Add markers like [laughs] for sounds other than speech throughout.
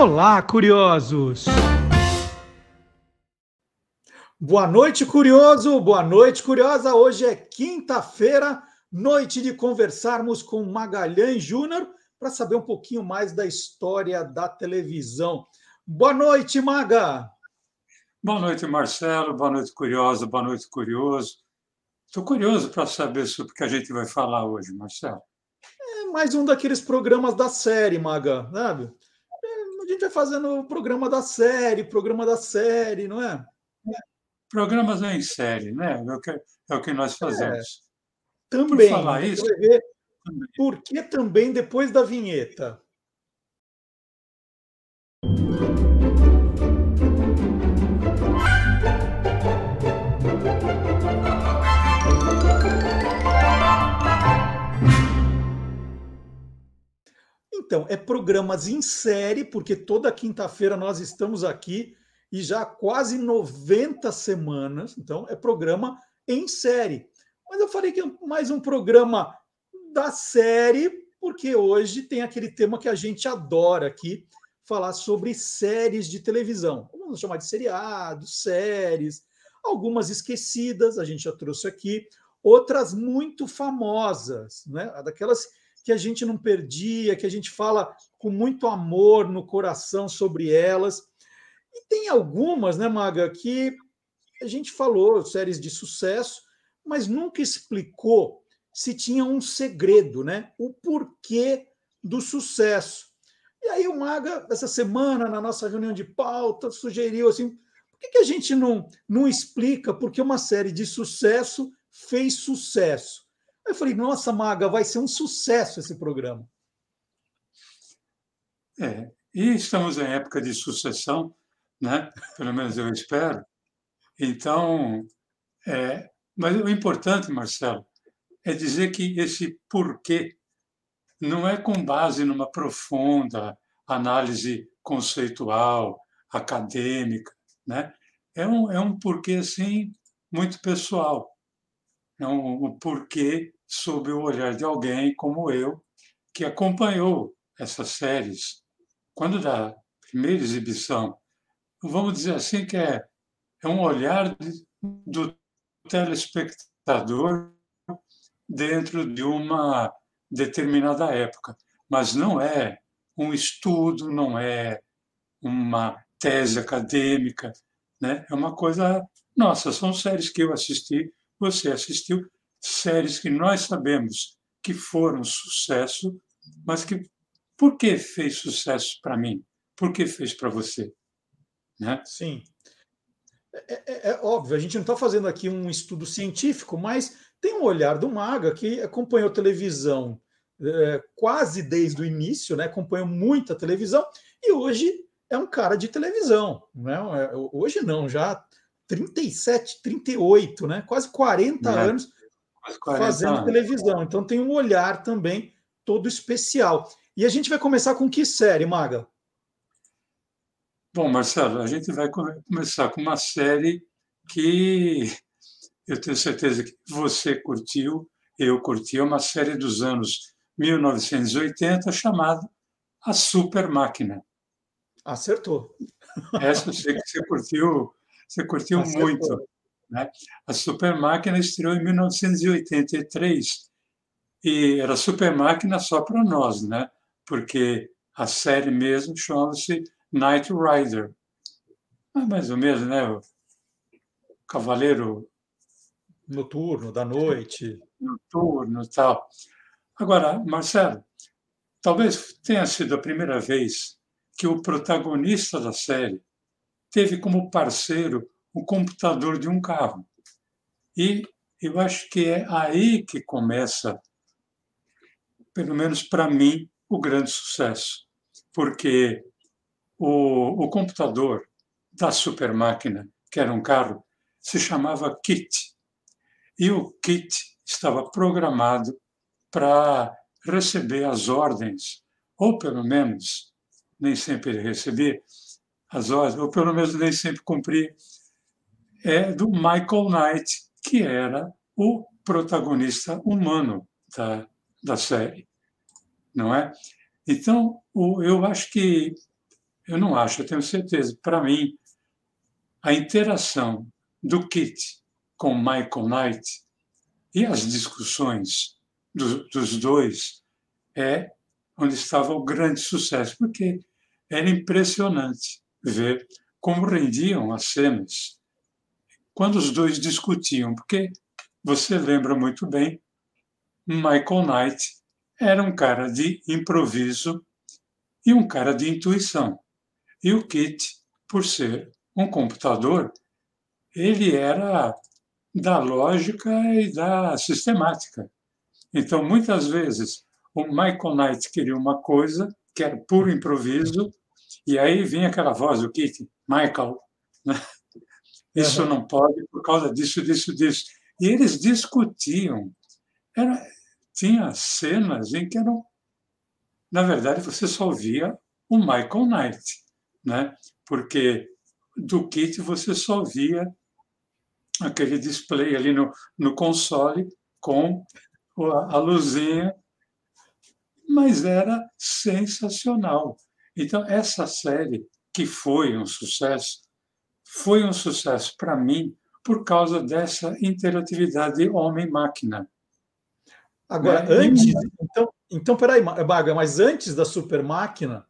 Olá, curiosos! Boa noite, curioso! Boa noite, curiosa! Hoje é quinta-feira, noite de conversarmos com Magalhães Júnior para saber um pouquinho mais da história da televisão. Boa noite, Maga! Boa noite, Marcelo. Boa noite, curiosa. Boa noite, curioso. Estou curioso para saber sobre o que a gente vai falar hoje, Marcelo. É mais um daqueles programas da série, Maga, sabe? É, gente vai fazendo o programa da série, programa da série, não é? Programas em série, né? É o que, é o que nós fazemos. É. Também. Por falar isso. Ver por que também depois da vinheta? Então, é programas em série, porque toda quinta-feira nós estamos aqui e já há quase 90 semanas. Então, é programa em série. Mas eu falei que é mais um programa da série, porque hoje tem aquele tema que a gente adora aqui, falar sobre séries de televisão. Vamos chamar de seriados, séries, algumas esquecidas, a gente já trouxe aqui, outras muito famosas, né? Daquelas que a gente não perdia, que a gente fala com muito amor no coração sobre elas. E tem algumas, né, Maga, que a gente falou, séries de sucesso, mas nunca explicou se tinha um segredo, né? O porquê do sucesso. E aí o Maga, essa semana, na nossa reunião de pauta, sugeriu assim: por que, que a gente não, não explica por que uma série de sucesso fez sucesso? Eu falei, nossa, Maga, vai ser um sucesso esse programa. É, e estamos em época de sucessão, né? pelo menos eu espero. Então, é, mas o importante, Marcelo, é dizer que esse porquê não é com base numa profunda análise conceitual, acadêmica, né? É um, é um porquê, assim, muito pessoal. É um, um porquê sob o olhar de alguém como eu, que acompanhou essas séries. Quando da primeira exibição, vamos dizer assim que é, é um olhar de, do telespectador dentro de uma determinada época, mas não é um estudo, não é uma tese acadêmica, né? É uma coisa nossa, são séries que eu assisti, você assistiu, séries que nós sabemos que foram sucesso, mas que por que fez sucesso para mim? Por que fez para você? Né? Sim. É, é, é, óbvio, a gente não está fazendo aqui um estudo científico, mas tem um olhar do Maga que acompanhou televisão é, quase desde o início, né? acompanhou muita televisão e hoje é um cara de televisão. Né? É, hoje não, já 37, 38, né? quase 40 é. anos fazendo anos. televisão. Então tem um olhar também todo especial. E a gente vai começar com que série, Maga? Bom, Marcelo, a gente vai começar com uma série que eu tenho certeza que você curtiu, eu curti, é uma série dos anos 1980 chamada A Super Máquina. Acertou. Essa eu sei que você curtiu, você curtiu Acertou. muito. Né? A Super Máquina estreou em 1983 e era Super Máquina só para nós, né? porque a série mesmo chama-se Night Rider. É mais ou menos, né? O Cavaleiro noturno, da noite. Noturno e tal. Agora, Marcelo, talvez tenha sido a primeira vez que o protagonista da série teve como parceiro o computador de um carro. E eu acho que é aí que começa, pelo menos para mim, o grande sucesso. Porque o, o computador da super máquina, que era um carro, se chamava KIT. E o KIT estava programado para receber as ordens, ou pelo menos, nem sempre ele recebia as ordens, ou pelo menos nem sempre cumpria é do Michael Knight, que era o protagonista humano da, da série, não é? Então, o, eu acho que Eu não acho, eu tenho certeza. Para mim, a interação do Kit com Michael Knight e as discussões do, dos dois é onde estava o grande sucesso, porque era impressionante ver como rendiam as cenas quando os dois discutiam, porque você lembra muito bem, Michael Knight era um cara de improviso e um cara de intuição. E o Kit, por ser um computador, ele era da lógica e da sistemática. Então, muitas vezes, o Michael Knight queria uma coisa que era puro improviso, e aí vinha aquela voz do Kit, Michael, né? Isso uhum. não pode por causa disso, disso, disso. E eles discutiam. Era, tinha cenas em que eram, na verdade, você só via o Michael Knight, né? porque do kit você só via aquele display ali no, no console com a luzinha, mas era sensacional. Então, essa série, que foi um sucesso, foi um sucesso para mim por causa dessa interatividade homem-máquina. Agora, é, antes, então, então, peraí, Baga, mas antes da Super Máquina,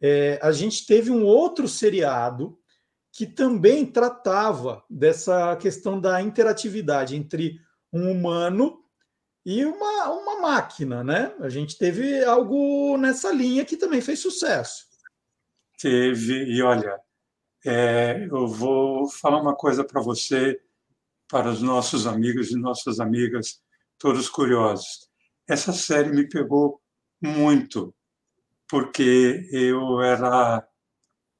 é, a gente teve um outro seriado que também tratava dessa questão da interatividade entre um humano e uma, uma máquina, né? A gente teve algo nessa linha que também fez sucesso. Teve, e olha, é, eu vou falar uma coisa para você, para os nossos amigos e nossas amigas, todos curiosos. Essa série me pegou muito, porque eu era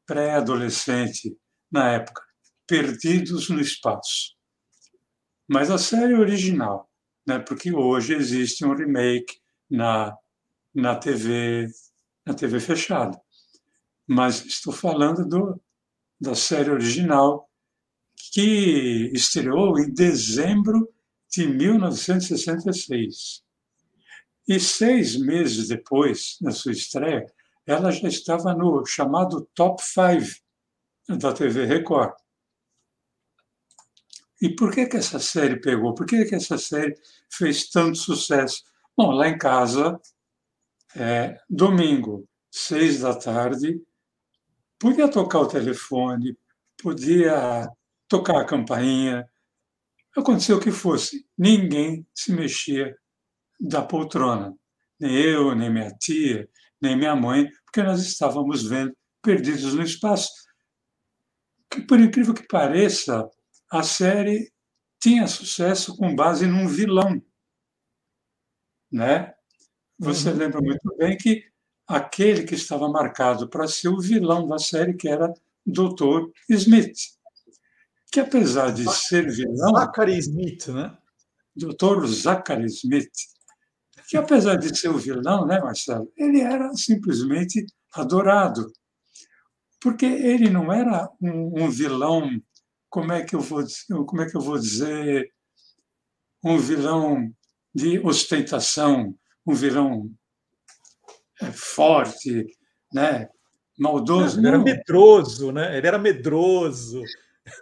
pré-adolescente na época, Perdidos no Espaço. Mas a série original, né, porque hoje existe um remake na, na TV na TV fechada. Mas estou falando do, da série original, que estreou em dezembro de 1966. E seis meses depois da sua estreia, ela já estava no chamado Top 5 da TV Record. E por que, que essa série pegou? Por que, que essa série fez tanto sucesso? Bom, lá em casa, é, domingo, seis da tarde, podia tocar o telefone, podia tocar a campainha, aconteceu o que fosse, ninguém se mexia da poltrona, nem eu, nem minha tia, nem minha mãe, porque nós estávamos vendo Perdidos no Espaço. Que, por incrível que pareça, a série tinha sucesso com base num vilão. Né? Você uhum. lembra muito bem que aquele que estava marcado para ser o vilão da série, que era Dr. Smith, que apesar de ser vilão... Zachary Smith, né? Dr. Zachary Smith, que apesar de ser o vilão, né, Marcelo, ele era simplesmente adorado, porque ele não era um, um vilão, como é que eu vou, como é que eu vou dizer, um vilão de ostentação, um vilão forte, né, maldoso. Ele era medroso, né? Ele era medroso.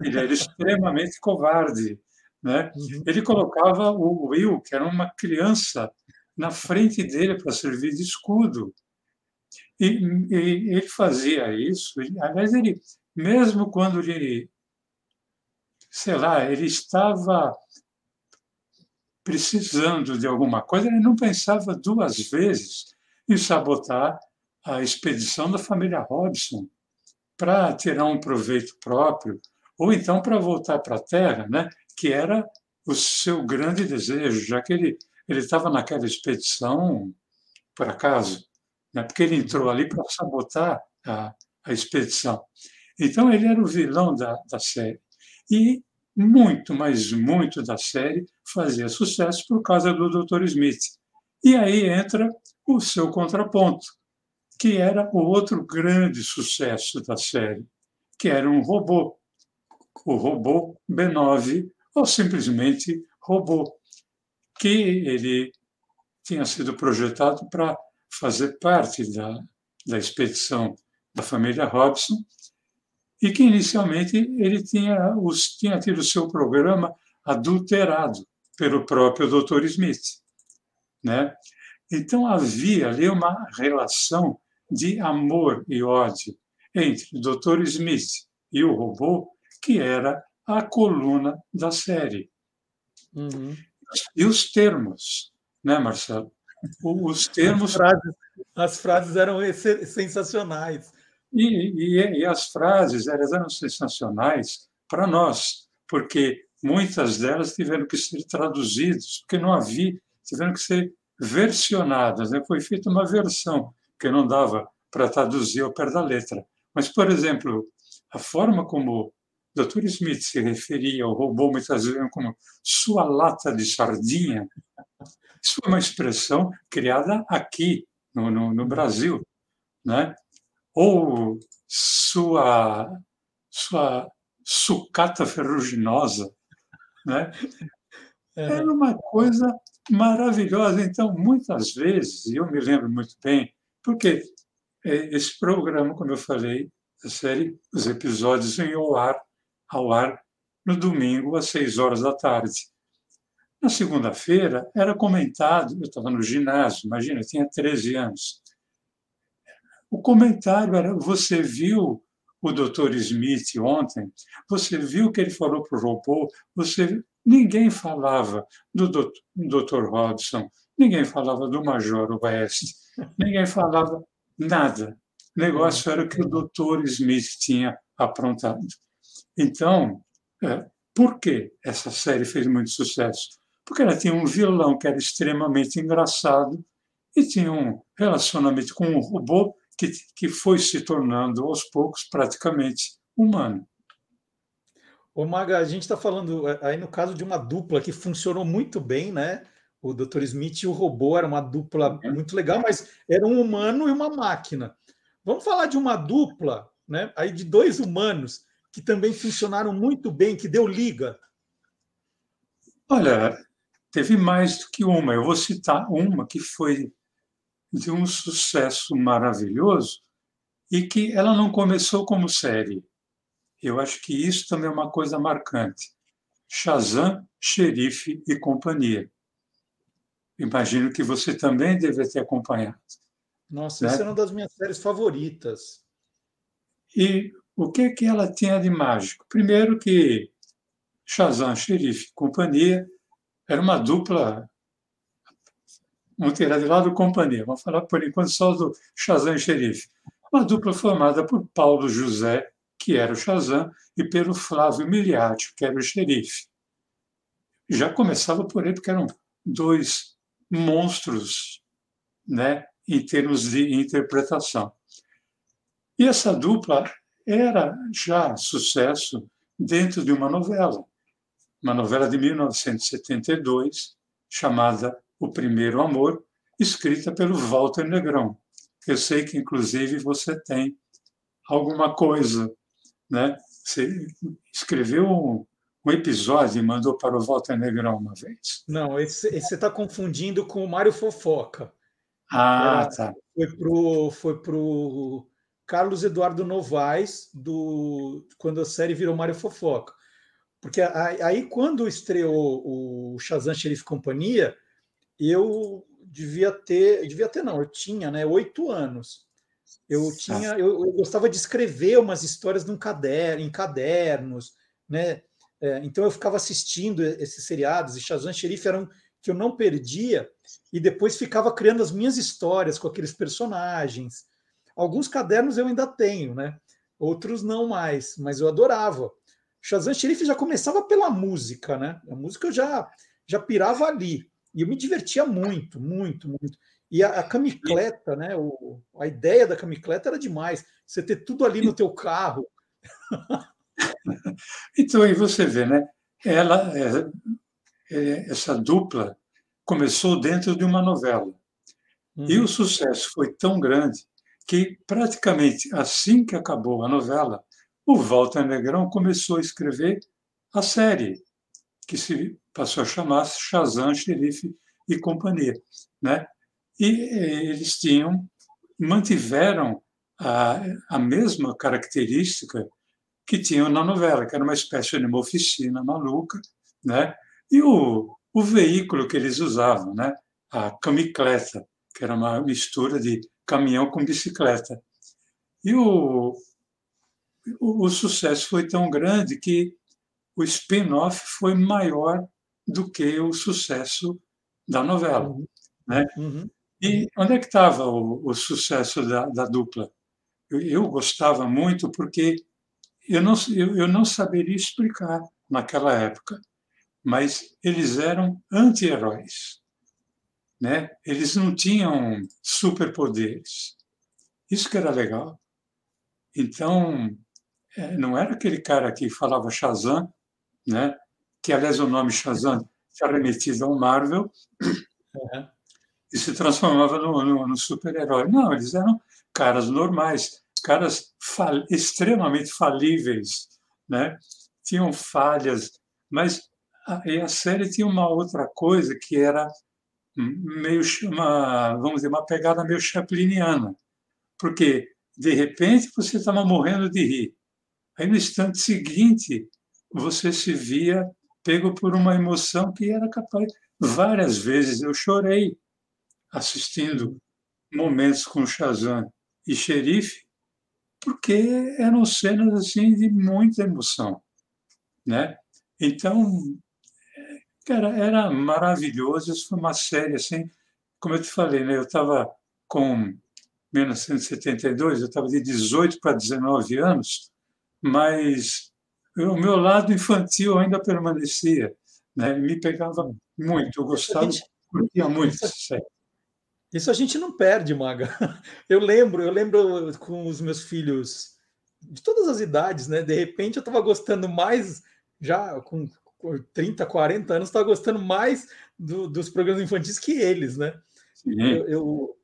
Ele era extremamente covarde. Né? Uhum. Ele colocava o Will, que era uma criança na frente dele para servir de escudo. E, e ele fazia isso. Aliás, ele, mesmo quando ele, sei lá, ele estava precisando de alguma coisa, ele não pensava duas vezes em sabotar a expedição da família Robson para tirar um proveito próprio, ou então para voltar para a Terra, né? que era o seu grande desejo, já que ele ele estava naquela expedição por acaso, né? porque ele entrou ali para sabotar a, a expedição. Então, ele era o vilão da, da série. E muito, mas muito da série fazia sucesso por causa do Dr. Smith. E aí entra o seu contraponto, que era o outro grande sucesso da série, que era um robô, o robô B9, ou simplesmente robô que ele tinha sido projetado para fazer parte da, da expedição da família Robson, e que inicialmente ele tinha, os, tinha tido seu programa adulterado pelo próprio Dr. Smith. Né? Então havia ali uma relação de amor e ódio entre o Dr. Smith e o robô, que era a coluna da série. Uhum. E os termos, né, Marcelo? Os termos. As frases, as frases eram sensacionais. E, e, e as frases elas eram sensacionais para nós, porque muitas delas tiveram que ser traduzidas, porque não havia, tiveram que ser versionadas. Né? Foi feita uma versão, que não dava para traduzir ao pé da letra. Mas, por exemplo, a forma como o Dr. Smith se referia ao robô muitas vezes como sua lata de sardinha, isso foi uma expressão criada aqui, no, no, no Brasil. Né? Ou sua, sua sucata ferruginosa. Né? É. Era uma coisa maravilhosa. Então, muitas vezes, e eu me lembro muito bem, porque é, esse programa, como eu falei, a série, os episódios iam ao ar, ao ar no domingo, às seis horas da tarde. Na segunda-feira, era comentado, eu estava no ginásio, imagina, eu tinha 13 anos. O comentário era: você viu o Dr. Smith ontem? Você viu o que ele falou para o robô? Você Ninguém falava do Dr. Robson, ninguém falava do Major West, [laughs] ninguém falava nada. O negócio era o que o Dr. Smith tinha aprontado. Então, é, por que essa série fez muito sucesso? Porque ela tinha um vilão que era extremamente engraçado e tinha um relacionamento com um robô que, que foi se tornando aos poucos praticamente humano. Ô Maga, a gente está falando é, aí no caso de uma dupla que funcionou muito bem, né? O Dr. Smith e o robô era uma dupla uhum. muito legal, mas era um humano e uma máquina. Vamos falar de uma dupla, né? Aí de dois humanos que também funcionaram muito bem, que deu liga. Olha, teve mais do que uma. Eu vou citar uma que foi de um sucesso maravilhoso e que ela não começou como série. Eu acho que isso também é uma coisa marcante. Shazam, Xerife e companhia. Imagino que você também deve ter acompanhado. Nossa, né? essa é uma das minhas séries favoritas. E o que que ela tinha de mágico? Primeiro que Shazam, Xerife e companhia era uma dupla Vamos tirar de lado companhia. Vamos falar por enquanto só do Shazam e Xerife. Uma dupla formada por Paulo José que era o Shazam, e pelo Flávio Miliati, que era o xerife. Já começava por ele, porque eram dois monstros né, em termos de interpretação. E essa dupla era já sucesso dentro de uma novela, uma novela de 1972, chamada O Primeiro Amor, escrita pelo Walter Negrão. Eu sei que, inclusive, você tem alguma coisa né? Você escreveu um, um episódio e mandou para o Walter Negrão uma vez. Não, esse, esse você está confundindo com o Mário Fofoca. Ah, Era, tá. Foi pro, foi pro Carlos Eduardo Novaes, do, quando a série virou Mário Fofoca. Porque aí, quando estreou o Shazam Xerife Companhia, eu devia ter, devia ter não, eu tinha, né, oito anos. Eu tinha, eu, eu, gostava de escrever umas histórias num caderno, em cadernos, né? É, então eu ficava assistindo esses seriados e Shazam Xerife eram que eu não perdia e depois ficava criando as minhas histórias com aqueles personagens. Alguns cadernos eu ainda tenho, né? Outros não mais, mas eu adorava. Shazam Xerife já começava pela música, né? A música eu já já pirava ali. E eu me divertia muito, muito, muito. E a, a camicleta, né? O, a ideia da camicleta era demais. Você ter tudo ali no teu carro. [laughs] então aí você vê, né? Ela, é, é, essa dupla começou dentro de uma novela. Uhum. E o sucesso foi tão grande que praticamente assim que acabou a novela, o Walter Negrão começou a escrever a série, que se passou a chamar Shazam, Xerife e Companhia. Né? E eh, eles tinham, mantiveram a, a mesma característica que tinham na novela, que era uma espécie de uma oficina maluca, né? E o, o veículo que eles usavam, né? A camicleta, que era uma mistura de caminhão com bicicleta. E o, o, o sucesso foi tão grande que o spin-off foi maior do que o sucesso da novela. Uhum. Né? Uhum. E onde é que estava o, o sucesso da, da dupla? Eu, eu, gostava muito porque eu não, eu, eu não saberia explicar naquela época, mas eles eram anti-heróis. Né? Eles não tinham superpoderes. Isso que era legal. Então, é, não era aquele cara que falava Shazam, né? que, aliás, o nome Shazam está remetido ao Marvel, uhum. E se transformava no, no, no super-herói. Não, eles eram caras normais, caras fal extremamente falíveis, né? tinham falhas, mas a, a série tinha uma outra coisa que era meio uma, vamos dizer, uma pegada meio chapliniana, porque de repente você estava morrendo de rir, aí no instante seguinte você se via pego por uma emoção que era capaz. Várias vezes eu chorei assistindo momentos com Shazam e Xerife, porque eram cenas assim de muita emoção, né? Então, cara, era maravilhoso. Isso foi uma série assim, como eu te falei, né? Eu estava com 1972, eu estava de 18 para 19 anos, mas o meu lado infantil ainda permanecia, né? me pegava muito, eu gostava, curtia muito. Isso, isso a gente não perde, Maga. [laughs] Eu lembro, eu lembro com os meus filhos de todas as idades, né? De repente eu estava gostando mais, já com 30, 40 anos, estava gostando mais do, dos programas infantis que eles, né? Eu, eu,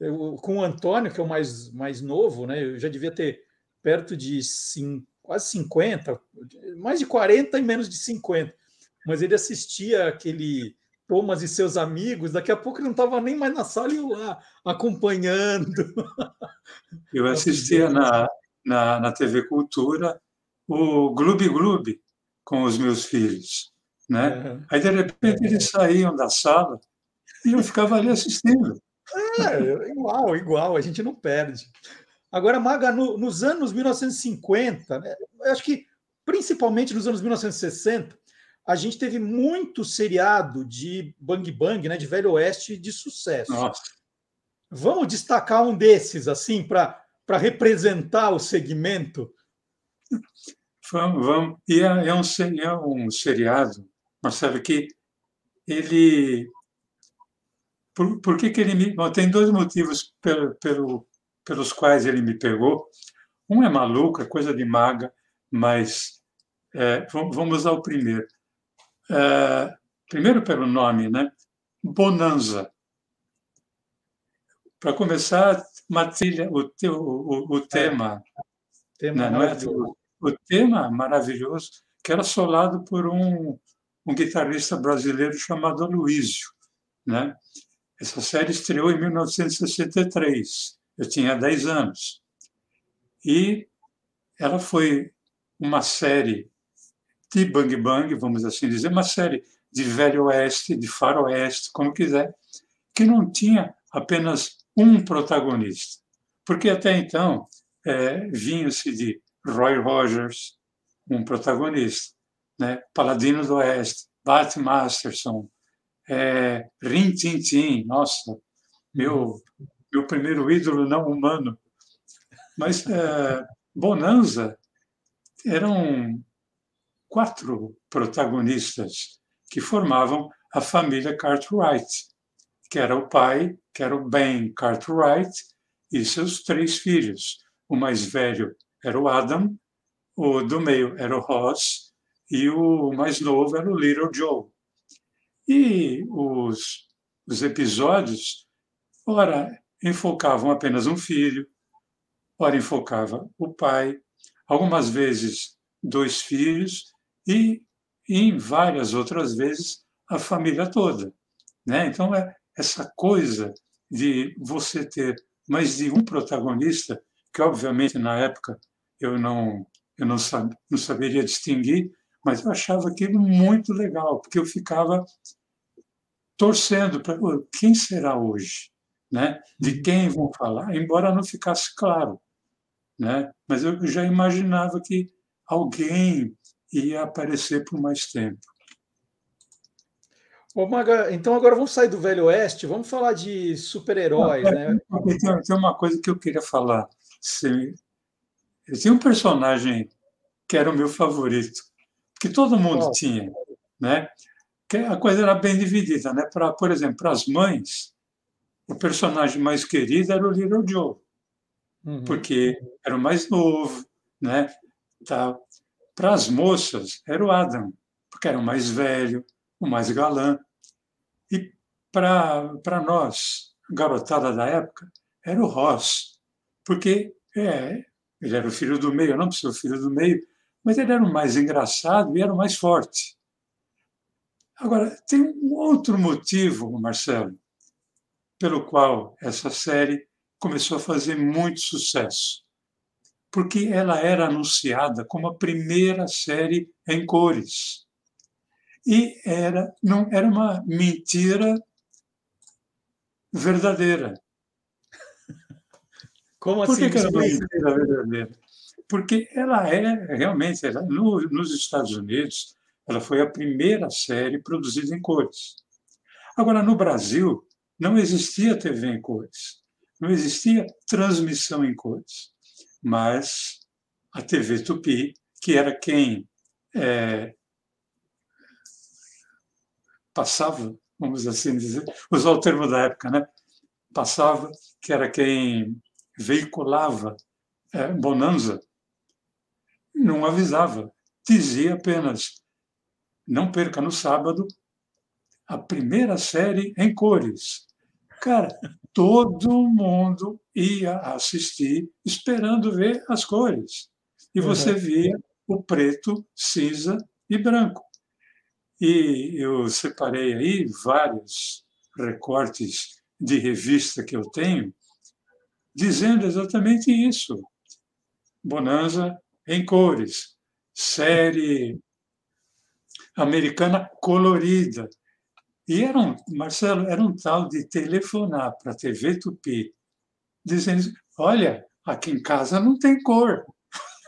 eu, com o Antônio, que é o mais, mais novo, né? Eu já devia ter perto de 5 quase 50, mais de 40 e menos de 50. Mas ele assistia aquele Thomas e seus amigos, daqui a pouco ele não estava nem mais na sala e eu lá acompanhando. [laughs] Eu assistia na, na, na TV Cultura o Gloob Gloob com os meus filhos. Né? Uhum. Aí, de repente, eles saíam da sala e eu ficava ali assistindo. É, igual, igual, a gente não perde. Agora, Maga, no, nos anos 1950, né, eu acho que principalmente nos anos 1960, a gente teve muito seriado de bang bang, né, de velho oeste de sucesso. Nossa. Vamos destacar um desses assim para para representar o segmento. Vamos, vamos. E é, é, um, é um seriado, Marcelo, que ele por, por que, que ele me. Bom, tem dois motivos pelo, pelo, pelos quais ele me pegou. Um é maluco, é coisa de maga, mas é, vamos ao primeiro. É, primeiro pelo nome, né? Bonanza. Para começar, uma trilha, o, o, o tema, tema não, é? o tema maravilhoso, que era solado por um, um guitarrista brasileiro chamado Luísio. Né? Essa série estreou em 1963 eu tinha 10 anos. E ela foi uma série de bang bang, vamos assim dizer, uma série de velho oeste, de faroeste, como quiser, que não tinha apenas um protagonista. Porque até então é, vinha-se de Roy Rogers, um protagonista, né? Paladino do Oeste, Bat Masterson, é, Rin Tin Tin, nossa, meu meu primeiro ídolo não humano. Mas é, Bonanza eram quatro protagonistas que formavam a família Cartwright, que era o pai, que era o Ben Cartwright, e seus três filhos. O mais velho era o Adam, o do meio era o Ross e o mais novo era o Little Joe. E os, os episódios, ora, enfocavam apenas um filho, ora enfocava o pai, algumas vezes dois filhos e, em várias outras vezes, a família toda. Né? Então, é essa coisa de você ter mais de um protagonista que obviamente na época eu não eu não, sab, não saberia distinguir, mas eu achava aquilo muito legal, porque eu ficava torcendo para quem será hoje, né? De uhum. quem vão falar, embora não ficasse claro, né? Mas eu já imaginava que alguém ia aparecer por mais tempo. Ô, Maga, então agora vamos sair do Velho Oeste, vamos falar de super-heróis, é, né? Tem, tem, uma coisa que eu queria falar. Tinha um personagem que era o meu favorito, que todo mundo oh. tinha, né? Que a coisa era bem dividida, né? Para, por exemplo, para as mães, o personagem mais querido era o Little Joe, uhum. porque era o mais novo, né? Tá. Para as moças, era o Adam, porque era o mais velho, o mais galã. E para nós, garotada da época, era o Ross, porque é, ele era o filho do meio, eu não preciso o filho do meio, mas ele era o mais engraçado e era o mais forte. Agora, tem um outro motivo, Marcelo, pelo qual essa série começou a fazer muito sucesso. Porque ela era anunciada como a primeira série em cores e era não era uma mentira verdadeira. [laughs] Como assim? Por que, assim? que era uma mentira verdadeira? Porque ela é realmente, ela, no, nos Estados Unidos, ela foi a primeira série produzida em cores. Agora, no Brasil, não existia TV em cores, não existia transmissão em cores, mas a TV Tupi, que era quem é, passava, vamos assim dizer, usar o termo da época, né? Passava, que era quem veiculava é, Bonanza, não avisava, dizia apenas: não perca no sábado a primeira série em cores. Cara, todo mundo ia assistir esperando ver as cores. E você uhum. via o preto, cinza e branco. E eu separei aí vários recortes de revista que eu tenho, dizendo exatamente isso. Bonanza em cores, série americana colorida. E era um, Marcelo, era um tal de telefonar para a TV Tupi, dizendo: olha, aqui em casa não tem cor.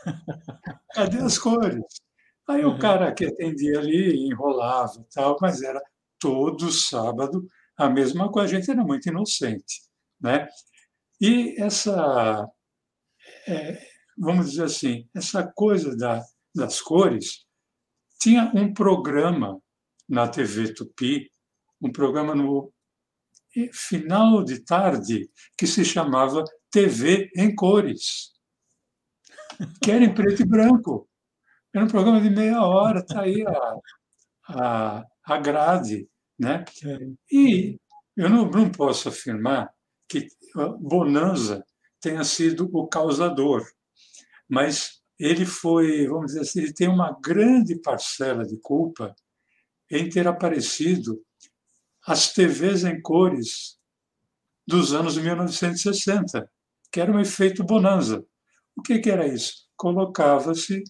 [laughs] Cadê as cores? Aí uhum. o cara que atendia ali enrolava tal, mas era todo sábado a mesma coisa. A gente era muito inocente, né? E essa, é, vamos dizer assim, essa coisa da, das cores tinha um programa na TV Tupi, um programa no final de tarde que se chamava TV em cores, que era em preto e branco. Era um programa de meia hora, está aí a, a, a grade. Né? É. E eu não, não posso afirmar que Bonanza tenha sido o causador, mas ele foi, vamos dizer assim, ele tem uma grande parcela de culpa em ter aparecido as TVs em cores dos anos 1960, que era um efeito bonanza. O que, que era isso? Colocava-se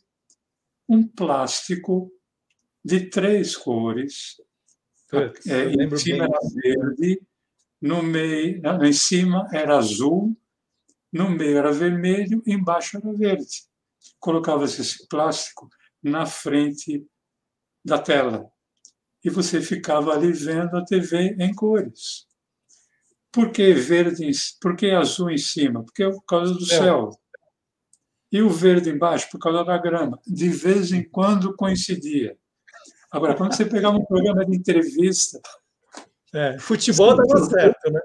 um plástico de três cores. Putz, é, em cima era verde, no meio, em cima era azul, no meio era vermelho, embaixo era verde. Colocava-se esse plástico na frente da tela e você ficava ali vendo a TV em cores. Por que verde? Por que azul em cima? Porque é por causa do céu e o verde embaixo por causa da grama. De vez em quando coincidia. Agora, quando você pegava um programa de entrevista. É, futebol dava certo, né?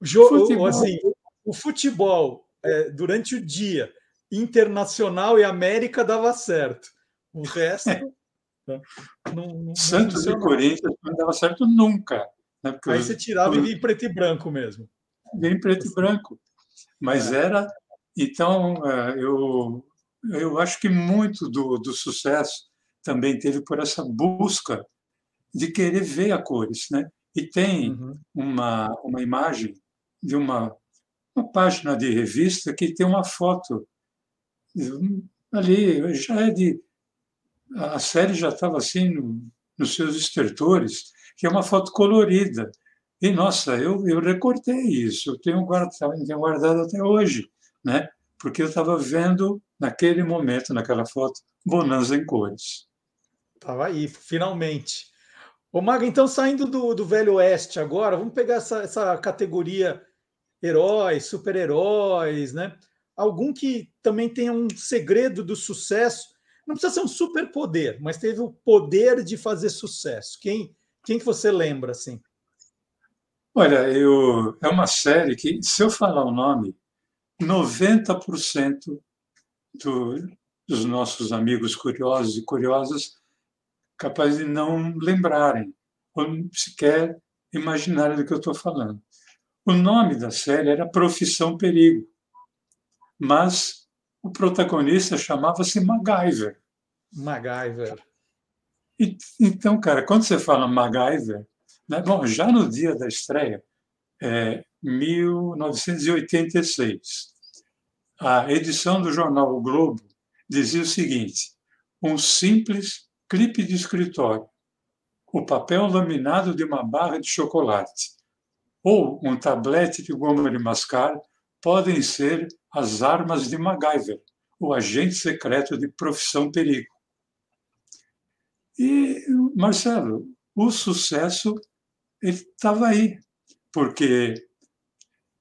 O, jogo, futebol. Assim, o futebol, é, durante o dia, internacional e América dava certo. O resto. É. Não, não, Santos não e Corinthians não dava certo nunca. Né? Aí você tirava e vinha em preto e branco mesmo. Vinha em preto e branco. Mas é. era então, é, eu, eu acho que muito do, do sucesso também teve por essa busca de querer ver a cores. Né? E tem uhum. uma, uma imagem de uma uma página de revista que tem uma foto ali, já é de. A série já estava assim no, nos seus estertores, que é uma foto colorida. E, nossa, eu, eu recortei isso, eu tenho guardado, tenho guardado até hoje, né? porque eu estava vendo, naquele momento, naquela foto, Bonanza em cores. Estava aí, finalmente. Ô, Maga, então, saindo do, do Velho Oeste agora, vamos pegar essa, essa categoria heróis, super-heróis, né? Algum que também tenha um segredo do sucesso. Não precisa ser um superpoder, mas teve o poder de fazer sucesso. Quem, quem que você lembra, assim? Olha, eu, é uma série que, se eu falar o nome, 90% do, dos nossos amigos curiosos e curiosas capazes de não lembrarem, ou sequer imaginarem do que eu estou falando. O nome da série era Profissão Perigo, mas o protagonista chamava-se MacGyver. MacGyver. E, então, cara, quando você fala MacGyver, né, bom, já no dia da estreia, é, 1986, a edição do jornal O Globo dizia o seguinte: um simples clipe de escritório, o papel laminado de uma barra de chocolate ou um tablete de goma de mascar podem ser as armas de MacGyver, o agente secreto de profissão perigo. E, Marcelo, o sucesso estava aí, porque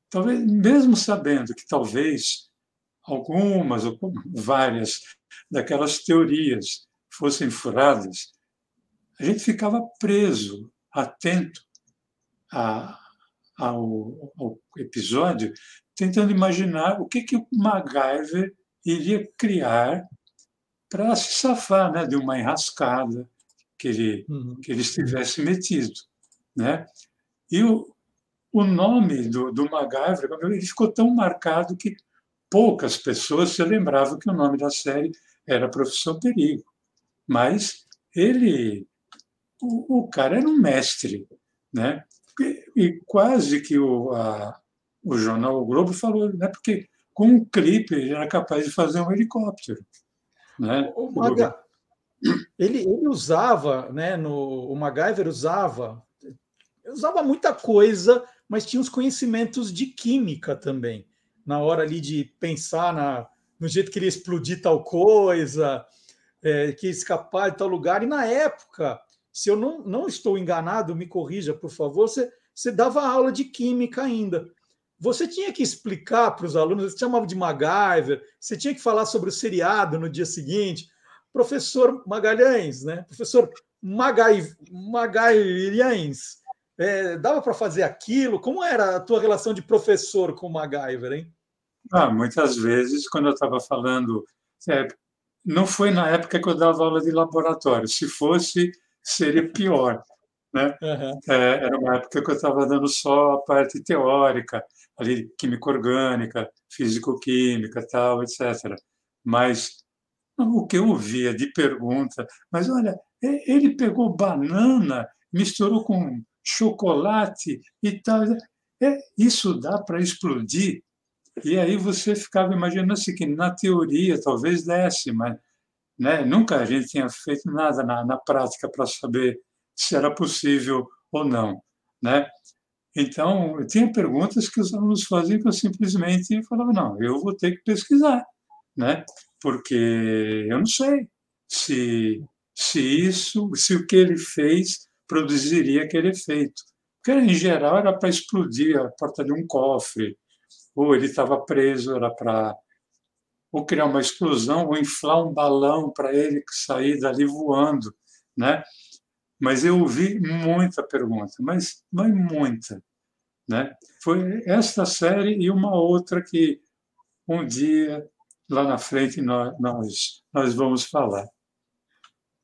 talvez, mesmo sabendo que talvez algumas ou várias daquelas teorias fossem furadas, a gente ficava preso, atento a, ao, ao, episódio, tentando imaginar o que, que o MacGyver iria criar para se safar né, de uma enrascada que ele, uhum. que ele estivesse metido. Né? E o, o nome do, do MacGyver ele ficou tão marcado que poucas pessoas se lembravam que o nome da série era Profissão Perigo. Mas ele, o, o cara era um mestre, né? E, e quase que o, a, o jornal o Globo falou, né? Porque com um clipe ele era capaz de fazer um helicóptero, né? O Maga, ele, ele usava, né? No, o MacGyver usava, usava muita coisa, mas tinha os conhecimentos de química também na hora ali de pensar na, no jeito que ele ia explodir tal coisa, é, que ia escapar de tal lugar. E na época, se eu não, não estou enganado, me corrija, por favor, você, você dava aula de química ainda. Você tinha que explicar para os alunos, você chamava de MacGyver, você tinha que falar sobre o seriado no dia seguinte. Professor Magalhães, né? Professor Magai, Magalhães, é, dava para fazer aquilo? Como era a tua relação de professor com o MacGyver, hein? Ah, muitas vezes, quando eu estava falando, é, não foi na época que eu dava aula de laboratório. Se fosse, seria pior. Né? Uhum. É, era uma época que eu estava dando só a parte teórica, ali química orgânica, físico-química, tal, etc. Mas o que eu ouvia de pergunta, mas olha, ele pegou banana, misturou com chocolate e tal. É, isso dá para explodir. E aí você ficava imaginando assim, que na teoria talvez desse, mas né, nunca a gente tinha feito nada na, na prática para saber se era possível ou não. Né? Então, tinha perguntas que os alunos faziam que eu simplesmente falava, não, eu vou ter que pesquisar, né? porque eu não sei se, se isso, se o que ele fez produziria aquele efeito. Porque, em geral, era para explodir a porta de um cofre, ou ele estava preso, era para ou criar uma explosão, ou inflar um balão para ele sair dali voando, né? Mas eu ouvi muita pergunta, mas não muita, né? Foi esta série e uma outra que um dia lá na frente nós nós, nós vamos falar.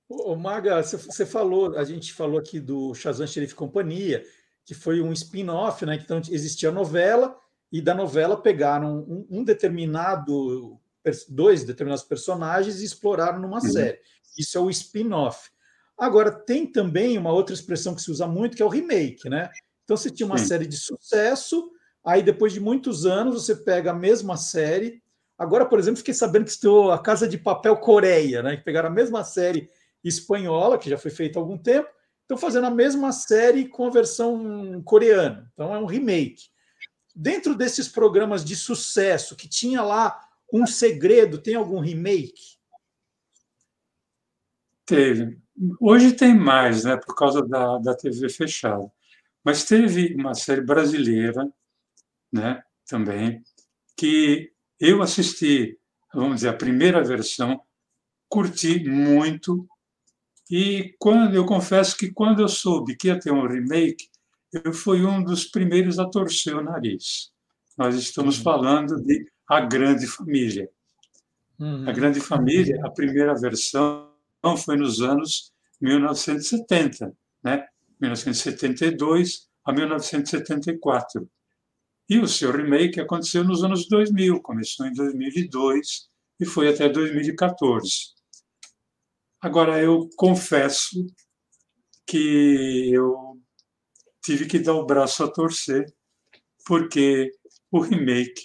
Ô, Maga, você falou, a gente falou aqui do Shazam Sheriff Companhia, que foi um spin-off, né? Então existia a novela, e da novela pegaram um, um determinado, dois determinados personagens e exploraram numa uhum. série. Isso é o spin-off. Agora, tem também uma outra expressão que se usa muito, que é o remake, né? Então, você tinha uma Sim. série de sucesso, Aí, depois de muitos anos, você pega a mesma série. Agora, por exemplo, fiquei sabendo que estou a Casa de Papel Coreia, né? Que pegaram a mesma série espanhola, que já foi feita há algum tempo, estão fazendo a mesma série com a versão coreana. Então, é um remake. Dentro desses programas de sucesso, que tinha lá um segredo, tem algum remake? Teve. Hoje tem mais, né, por causa da, da TV fechada. Mas teve uma série brasileira, né, também, que eu assisti, vamos dizer, a primeira versão, curti muito, e quando eu confesso que quando eu soube que ia ter um remake, eu fui um dos primeiros a torcer o nariz. Nós estamos uhum. falando de A Grande Família. Uhum. A Grande Família, a primeira versão foi nos anos 1970, né? 1972 a 1974. E o seu remake aconteceu nos anos 2000, começou em 2002 e foi até 2014. Agora, eu confesso que eu tive que dar o braço a torcer, porque o remake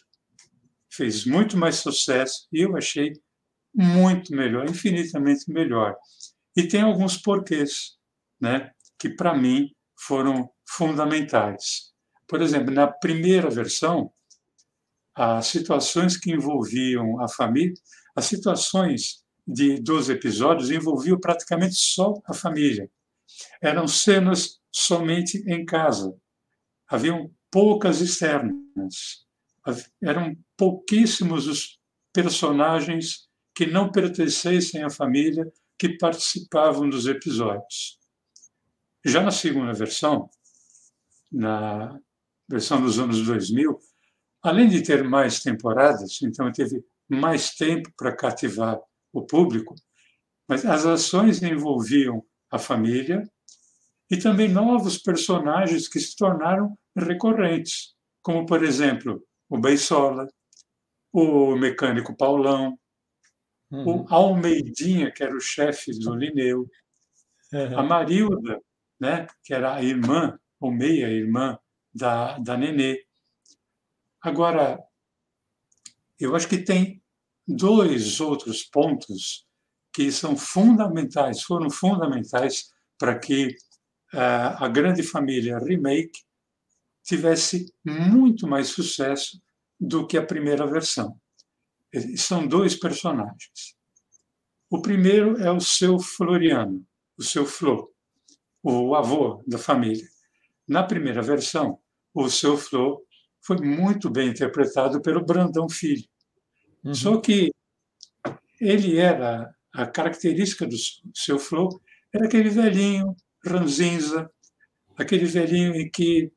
fez muito mais sucesso e eu achei muito melhor, infinitamente melhor. E tem alguns porquês, né, que para mim foram fundamentais. Por exemplo, na primeira versão, as situações que envolviam a família, as situações de, dos episódios envolviam praticamente só a família. Eram cenas somente em casa. Haviam poucas externas. Eram pouquíssimos os personagens que não pertencessem à família que participavam dos episódios. Já na segunda versão, na versão dos anos 2000, além de ter mais temporadas, então teve mais tempo para cativar o público, mas as ações envolviam a família e também novos personagens que se tornaram recorrentes, como, por exemplo, o Beisola, o mecânico Paulão, uhum. o Almeidinha, que era o chefe do Lineu, uhum. a Marilda, né, que era a irmã, ou meia-irmã da, da Nenê. Agora, eu acho que tem dois outros pontos que são fundamentais, foram fundamentais para que uh, a Grande Família Remake tivesse muito mais sucesso do que a primeira versão. São dois personagens. O primeiro é o seu Floriano, o seu Flo, o avô da família. Na primeira versão, o seu Flo foi muito bem interpretado pelo Brandão Filho. Uhum. Só que ele era, a característica do seu flow era aquele velhinho ranzinza, aquele velhinho em que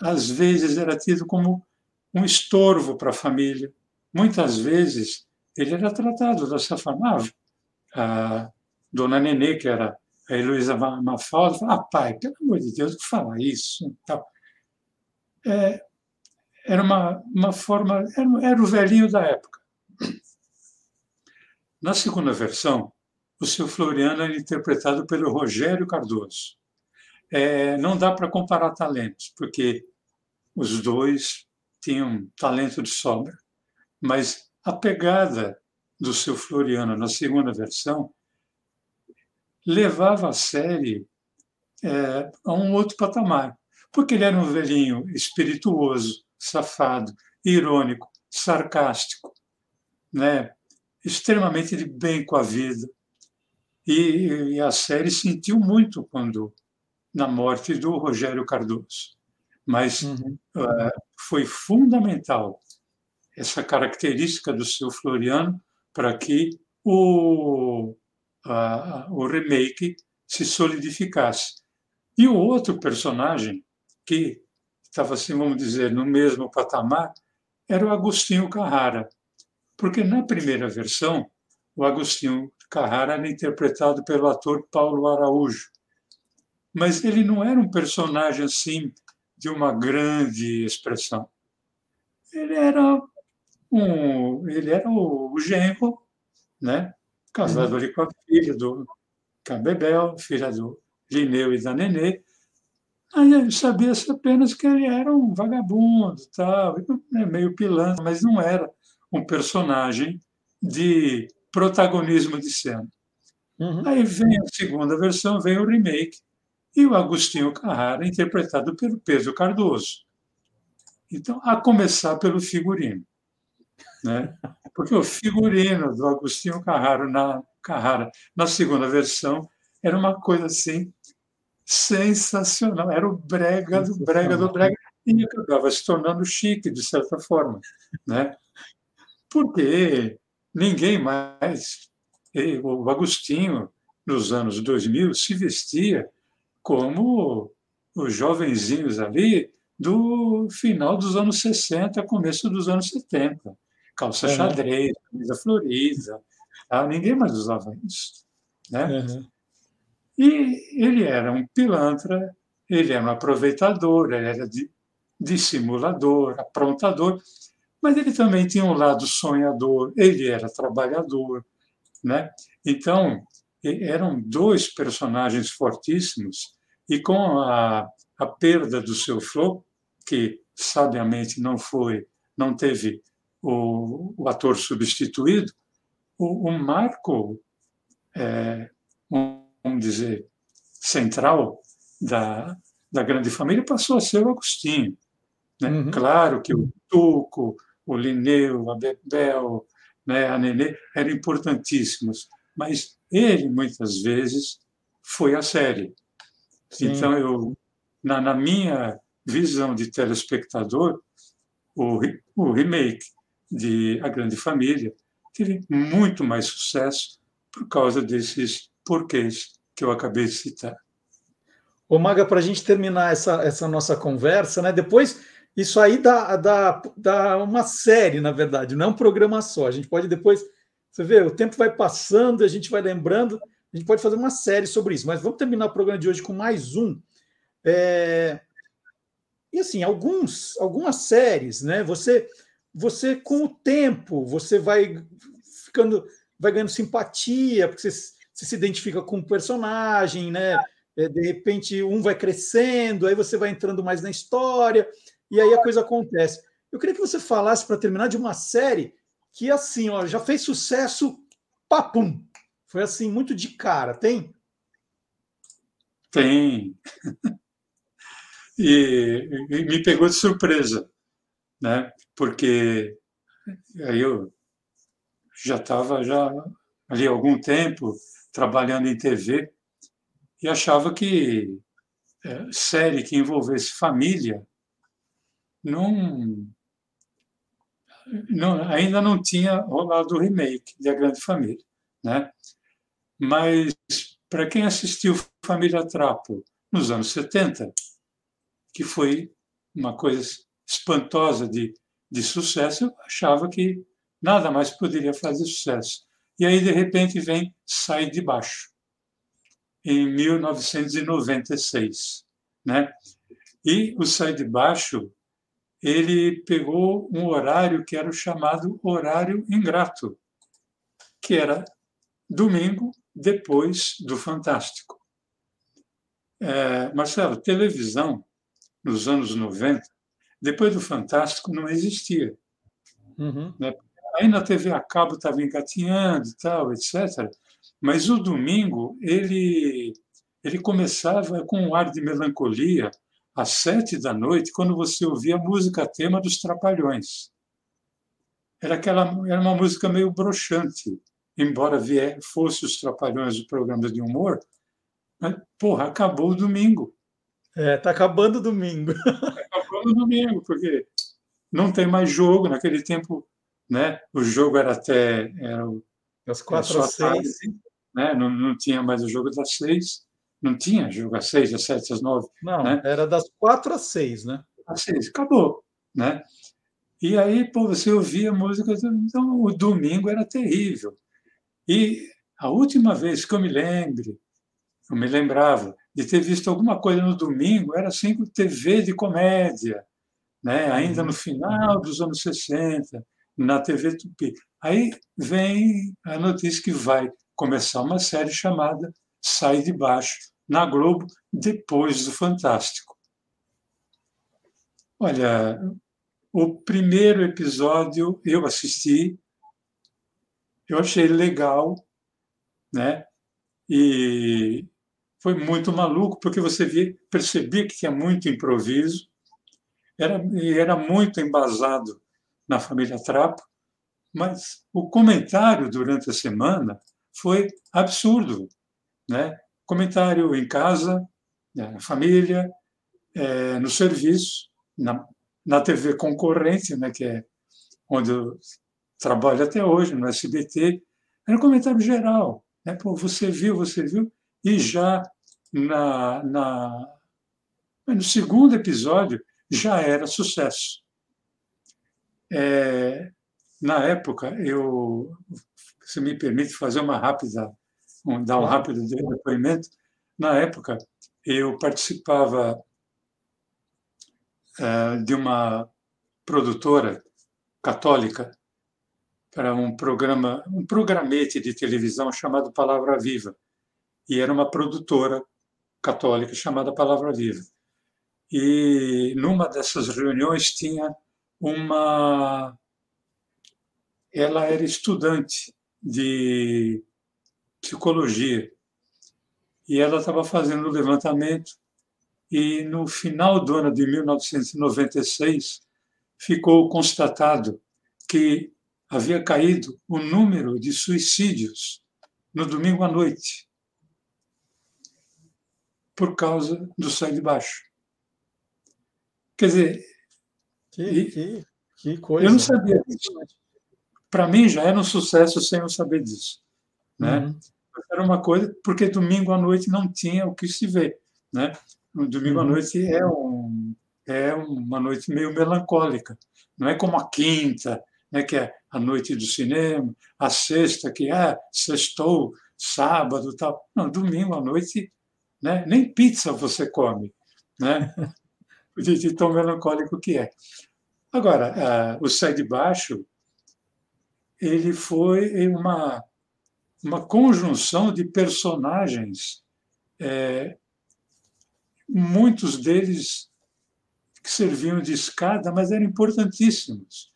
às vezes era tido como um estorvo para a família. Muitas vezes ele era tratado dessa forma. Ah, a dona Nenê, que era a Heloísa Mafalda, falava, ah, pai, pelo amor de Deus, que fala isso? É, era uma, uma forma, era, era o velhinho da época. Na segunda versão, o seu Floriano é interpretado pelo Rogério Cardoso. É, não dá para comparar talentos, porque os dois tinham talento de sobra, mas a pegada do seu Floriano na segunda versão levava a série é, a um outro patamar, porque ele era um velhinho espirituoso, safado, irônico, sarcástico, né? extremamente de bem com a vida. E, e a série sentiu muito quando na morte do Rogério Cardoso. Mas uhum. uh, foi fundamental essa característica do seu Floriano para que o, uh, o remake se solidificasse. E o outro personagem que estava, assim, vamos dizer, no mesmo patamar era o Agostinho Carrara, porque na primeira versão, o Agostinho Carrara era interpretado pelo ator Paulo Araújo. Mas ele não era um personagem assim de uma grande expressão. Ele era um, ele era o, o genro, né? casado uhum. ali com a filha do Cambebel, filha do Lineu e da Nenê. Aí sabia-se apenas que ele era um vagabundo, tal, né, meio pilantra, mas não era um personagem de protagonismo de cena. Uhum. Aí vem a segunda versão, vem o remake, e o Agostinho Carrara, interpretado pelo Pedro Cardoso. Então, a começar pelo figurino. Né? Porque o figurino do Agostinho Carrara na, Carrara, na segunda versão, era uma coisa assim sensacional. Era o brega do brega do brega e acabava se tornando chique, de certa forma. Né? Porque ninguém mais. O Agostinho, nos anos 2000, se vestia como os jovenzinhos ali do final dos anos 60, começo dos anos 70. Calça uhum. xadrez, camisa florida, tá? ninguém mais usava isso. Né? Uhum. E ele era um pilantra, ele era um aproveitador, ele era dissimulador, aprontador, mas ele também tinha um lado sonhador, ele era trabalhador. Né? Então, eram dois personagens fortíssimos, e com a, a perda do seu flow, que sabiamente não foi, não teve o, o ator substituído, o, o marco, é, um, vamos dizer, central da, da grande família passou a ser o Agostinho. Né? Uhum. Claro que o Tuco, o Linneu, a Bebel, né, a Nenê eram importantíssimos, mas ele, muitas vezes, foi a série. Sim. Então, eu, na, na, minha visão de telespectador, o, o remake de A Grande Família teve muito mais sucesso por causa desses porquês que eu acabei de citar. Ô, Maga, para a gente terminar essa, essa nossa conversa, né? Depois, isso aí dá, dá, dá uma série, na verdade, não é um programa só. A gente pode depois você vê, o tempo vai passando, a gente vai lembrando, a gente pode fazer uma série sobre isso, mas vamos terminar o programa de hoje com mais um. É... E assim, alguns, algumas séries, né? Você, você com o tempo, você vai ficando, vai ganhando simpatia, porque você, você se identifica com o personagem, né? É, de repente um vai crescendo, aí você vai entrando mais na história, e aí a coisa acontece. Eu queria que você falasse, para terminar, de uma série que assim, ó, já fez sucesso, papum. Foi assim, muito de cara, tem? Tem. [laughs] e, e me pegou de surpresa, né? Porque aí eu já estava já ali algum tempo trabalhando em TV e achava que é, série que envolvesse família não não, ainda não tinha rolado o remake de A Grande Família. Né? Mas, para quem assistiu Família Trapo nos anos 70, que foi uma coisa espantosa de, de sucesso, eu achava que nada mais poderia fazer sucesso. E aí, de repente, vem Sai de Baixo, em 1996. Né? E o Sai de Baixo ele pegou um horário que era o chamado horário ingrato, que era domingo depois do Fantástico. É, Marcelo, televisão nos anos 90, depois do Fantástico, não existia. Uhum. Né? Ainda a TV a cabo estava engatinhando e tal, etc. Mas o domingo, ele, ele começava com um ar de melancolia, às sete da noite, quando você ouvia a música tema dos Trapalhões. Era, aquela, era uma música meio broxante, embora vier, fosse os Trapalhões do programa de humor, mas, porra, acabou o domingo. É, tá acabando o domingo. [laughs] Tá acabando o domingo, porque não tem mais jogo. Naquele tempo, né, o jogo era até. Era, As quatro às seis. né, não, não tinha mais o jogo das seis. Não tinha jogo às seis, às sete, às nove. Não, né? era das quatro às seis, né? Às seis, acabou. Né? E aí, pô, você ouvia música, então o domingo era terrível. E a última vez que eu me lembre, eu me lembrava de ter visto alguma coisa no domingo, era assim com TV de comédia, né? ainda no uhum. final dos anos 60, na TV Tupi. Aí vem a notícia que vai começar uma série chamada Sai de Baixo, na Globo depois do Fantástico. Olha, o primeiro episódio eu assisti, eu achei legal, né? E foi muito maluco, porque você via, percebia que tinha muito improviso, era, era muito embasado na família Trapo, mas o comentário durante a semana foi absurdo. Né? Comentário em casa, na família, é, no serviço, na, na TV concorrente, né, que é onde eu trabalho até hoje, no SBT, era um comentário geral. Né? Pô, você viu, você viu, e já na, na, no segundo episódio já era sucesso. É, na época, eu, se me permite fazer uma rápida, um, dar um rápido depoimento, na época eu participava é, de uma produtora católica para um programa, um programete de televisão chamado Palavra Viva. E era uma produtora católica chamada Palavra Viva. E numa dessas reuniões tinha uma. Ela era estudante de psicologia e ela estava fazendo o um levantamento e no final do ano de 1996 ficou constatado que havia caído o número de suicídios no domingo à noite por causa do sai de baixo. Quer dizer, que, que, que coisa. Eu não sabia disso. Para mim já era um sucesso sem eu saber disso. Né? Uhum. Era uma coisa, porque domingo à noite não tinha o que se ver. Né? No domingo uhum. à noite é, um, é uma noite meio melancólica. Não é como a quinta, né, que é a noite do cinema, a sexta, que é sextou, sábado tal. Não, domingo à noite, né, nem pizza você come. Né? [laughs] de, de tão melancólico que é. Agora, uh, o Sai de Baixo, ele foi uma, uma conjunção de personagens, é, muitos deles que serviam de escada, mas eram importantíssimos.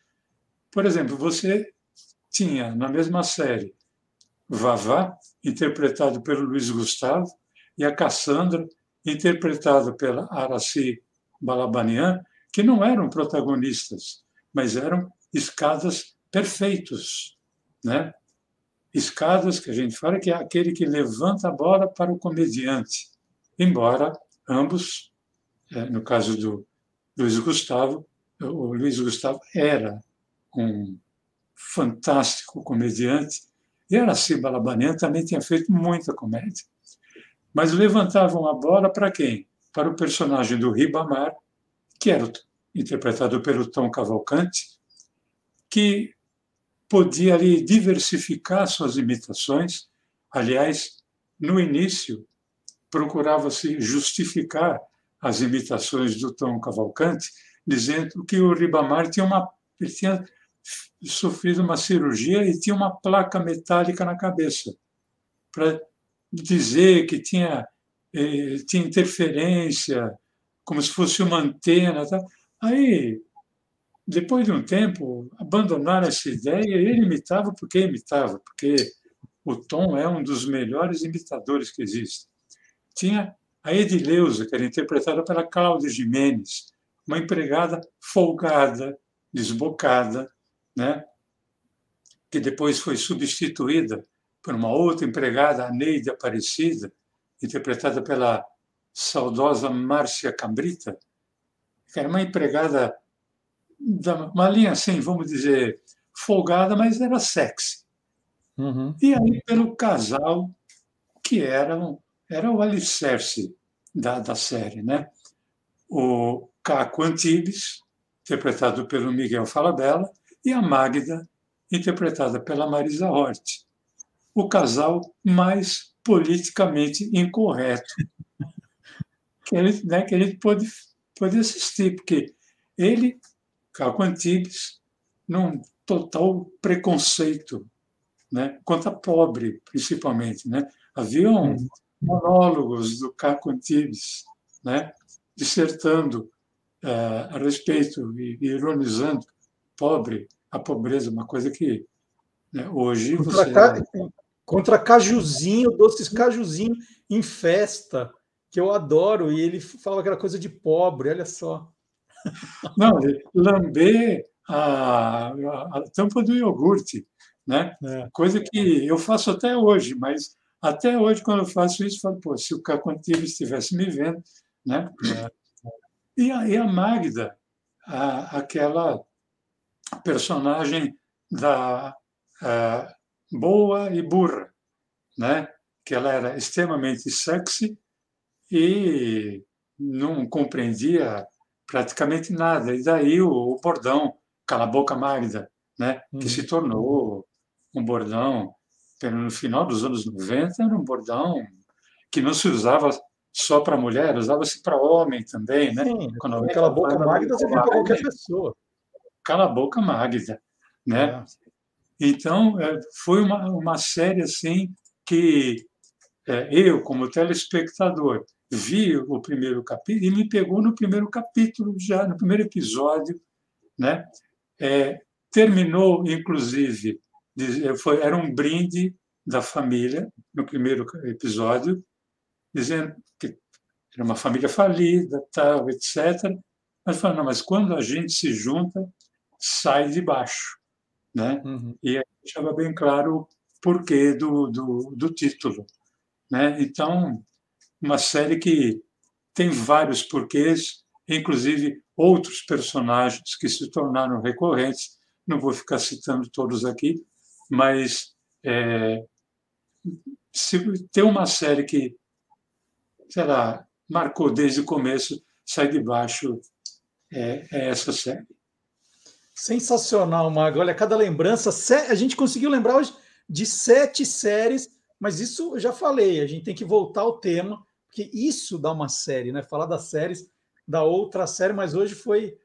Por exemplo, você tinha na mesma série Vavá, interpretado pelo Luiz Gustavo, e a Cassandra, interpretada pela Araci Balabanian, que não eram protagonistas, mas eram escadas perfeitos, né? Escadas que a gente fala que é aquele que levanta a bola para o comediante, embora ambos, é, no caso do Luiz Gustavo, o Luiz Gustavo era um fantástico comediante e Araci Balabanian também tinha feito muita comédia. Mas levantavam a bola para quem? para o personagem do Ribamar, que era interpretado pelo Tom Cavalcante, que podia ali diversificar suas imitações. Aliás, no início, procurava-se justificar as imitações do Tom Cavalcante, dizendo que o Ribamar tinha, uma, tinha sofrido uma cirurgia e tinha uma placa metálica na cabeça, para dizer que tinha eh, tinha interferência, como se fosse uma antena. Tá? Aí, depois de um tempo, abandonaram essa ideia e ele imitava porque imitava, porque o Tom é um dos melhores imitadores que existe. Tinha a Edileuza, que era interpretada pela Cláudia Jimenez, uma empregada folgada, desbocada, né? que depois foi substituída por uma outra empregada, a Neide Aparecida, interpretada pela saudosa Márcia Cambrita, que era uma empregada, uma linha assim, vamos dizer, folgada, mas era sexy. Uhum. E aí, pelo casal, que era, era o alicerce da, da série, né? O Caco Antibes, interpretado pelo Miguel Falabella, e a Magda, interpretada pela Marisa Hort. O casal mais politicamente incorreto que, ele, né, que a gente pode, pode assistir, porque ele, Caco Antibes, num total preconceito né, contra pobre, principalmente. Né? Haviam monólogos do Caco Antibes, né, dissertando uh, a respeito e ironizando pobre, a pobreza, uma coisa que né, hoje você... Contra cajuzinho, doces cajuzinho em festa, que eu adoro, e ele fala aquela coisa de pobre, olha só. Não, lamber a, a, a tampa do iogurte, né? É. Coisa que eu faço até hoje, mas até hoje, quando eu faço isso, eu falo, pô, se o Cacontivo estivesse me vendo, né? É. E, a, e a Magda, a, aquela personagem da boa e burra, né? Que ela era extremamente sexy e não compreendia praticamente nada. E daí o, o bordão Cala a Boca Magda, né? Que uhum. se tornou um bordão no final dos anos 90 era um bordão que não se usava só para mulher, usava-se para homem também, né? Sim, Quando aquela boca Magda você para qualquer pessoa. Cala a boca Magda, né? É. Então é, foi uma, uma série assim que é, eu como telespectador vi o primeiro capítulo e me pegou no primeiro capítulo já no primeiro episódio, né? É, terminou inclusive foi, era um brinde da família, no primeiro episódio, dizendo que era uma família falida, tal, etc. Mas falou, não, mas quando a gente se junta, sai de baixo. Né? Uhum. E aí estava bem claro o porquê do, do, do título. Né? Então, uma série que tem vários porquês, inclusive outros personagens que se tornaram recorrentes. Não vou ficar citando todos aqui, mas é, se tem uma série que, sei lá, marcou desde o começo, sai de baixo, é, é essa série. Sensacional, Mago. Olha, cada lembrança. A gente conseguiu lembrar hoje de sete séries, mas isso eu já falei, a gente tem que voltar ao tema, porque isso dá uma série, né? Falar das séries da outra série, mas hoje foi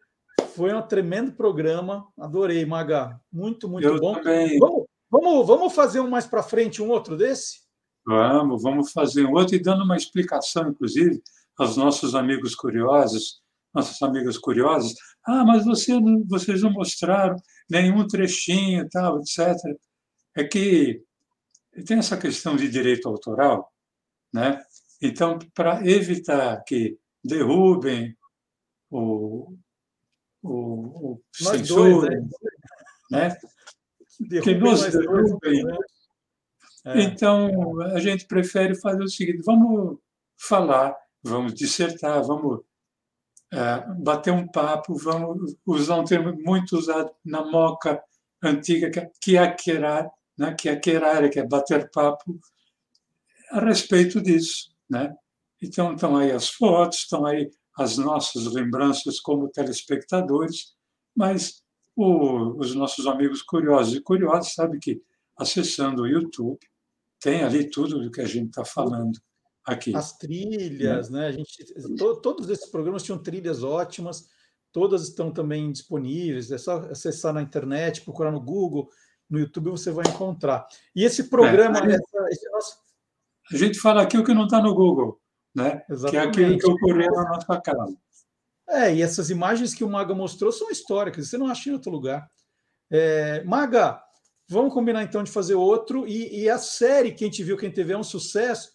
foi um tremendo programa. Adorei, Maga. Muito, muito eu bom. Também. Vamos, Vamos, vamos fazer um mais para frente, um outro desse? Vamos, vamos fazer um outro e dando uma explicação, inclusive, aos nossos amigos curiosos, nossas amigas curiosas. Ah, mas você, vocês não mostraram nenhum trechinho, tal, etc. É que tem essa questão de direito autoral, né? Então, para evitar que derrubem o, o, o censura, dois, né? né? que nos derrubem. Né? É. Então, a gente prefere fazer o seguinte: vamos falar, vamos dissertar, vamos bater um papo, vamos usar um termo muito usado na moca antiga, que é querar, né? que é querar, que é bater papo, a respeito disso. Né? Então, estão aí as fotos, estão aí as nossas lembranças como telespectadores, mas o, os nossos amigos curiosos e curiosas sabem que acessando o YouTube tem ali tudo do que a gente está falando aqui. As trilhas, né? né? A gente, to, todos esses programas tinham trilhas ótimas, todas estão também disponíveis. É só acessar na internet, procurar no Google, no YouTube você vai encontrar. E esse programa, é, essa, esse nosso... a gente fala aqui o que não está no Google, né? Exatamente. Que é aquilo que ocorreu na nossa casa. É, e essas imagens que o Maga mostrou são históricas, você não acha em outro lugar. É, Maga, vamos combinar então de fazer outro. E, e, a série que a gente viu, quem teve, é um sucesso,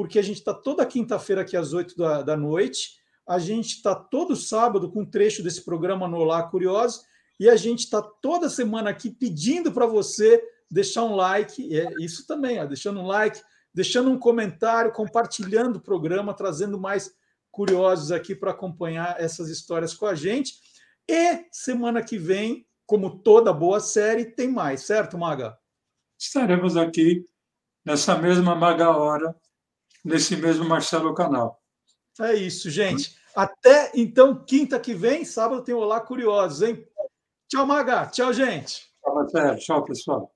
porque a gente está toda quinta-feira aqui às oito da, da noite, a gente está todo sábado com um trecho desse programa no Olá Curiosos, e a gente está toda semana aqui pedindo para você deixar um like, é isso também, ó, deixando um like, deixando um comentário, compartilhando o programa, trazendo mais curiosos aqui para acompanhar essas histórias com a gente. E semana que vem, como toda boa série, tem mais, certo, Maga? Estaremos aqui nessa mesma Maga Hora, nesse mesmo Marcelo Canal. É isso, gente. Até então, quinta que vem, sábado tem Olá Curiosos, hein? Tchau, Maga. Tchau, gente. Tchau, Marcelo. Tchau, pessoal.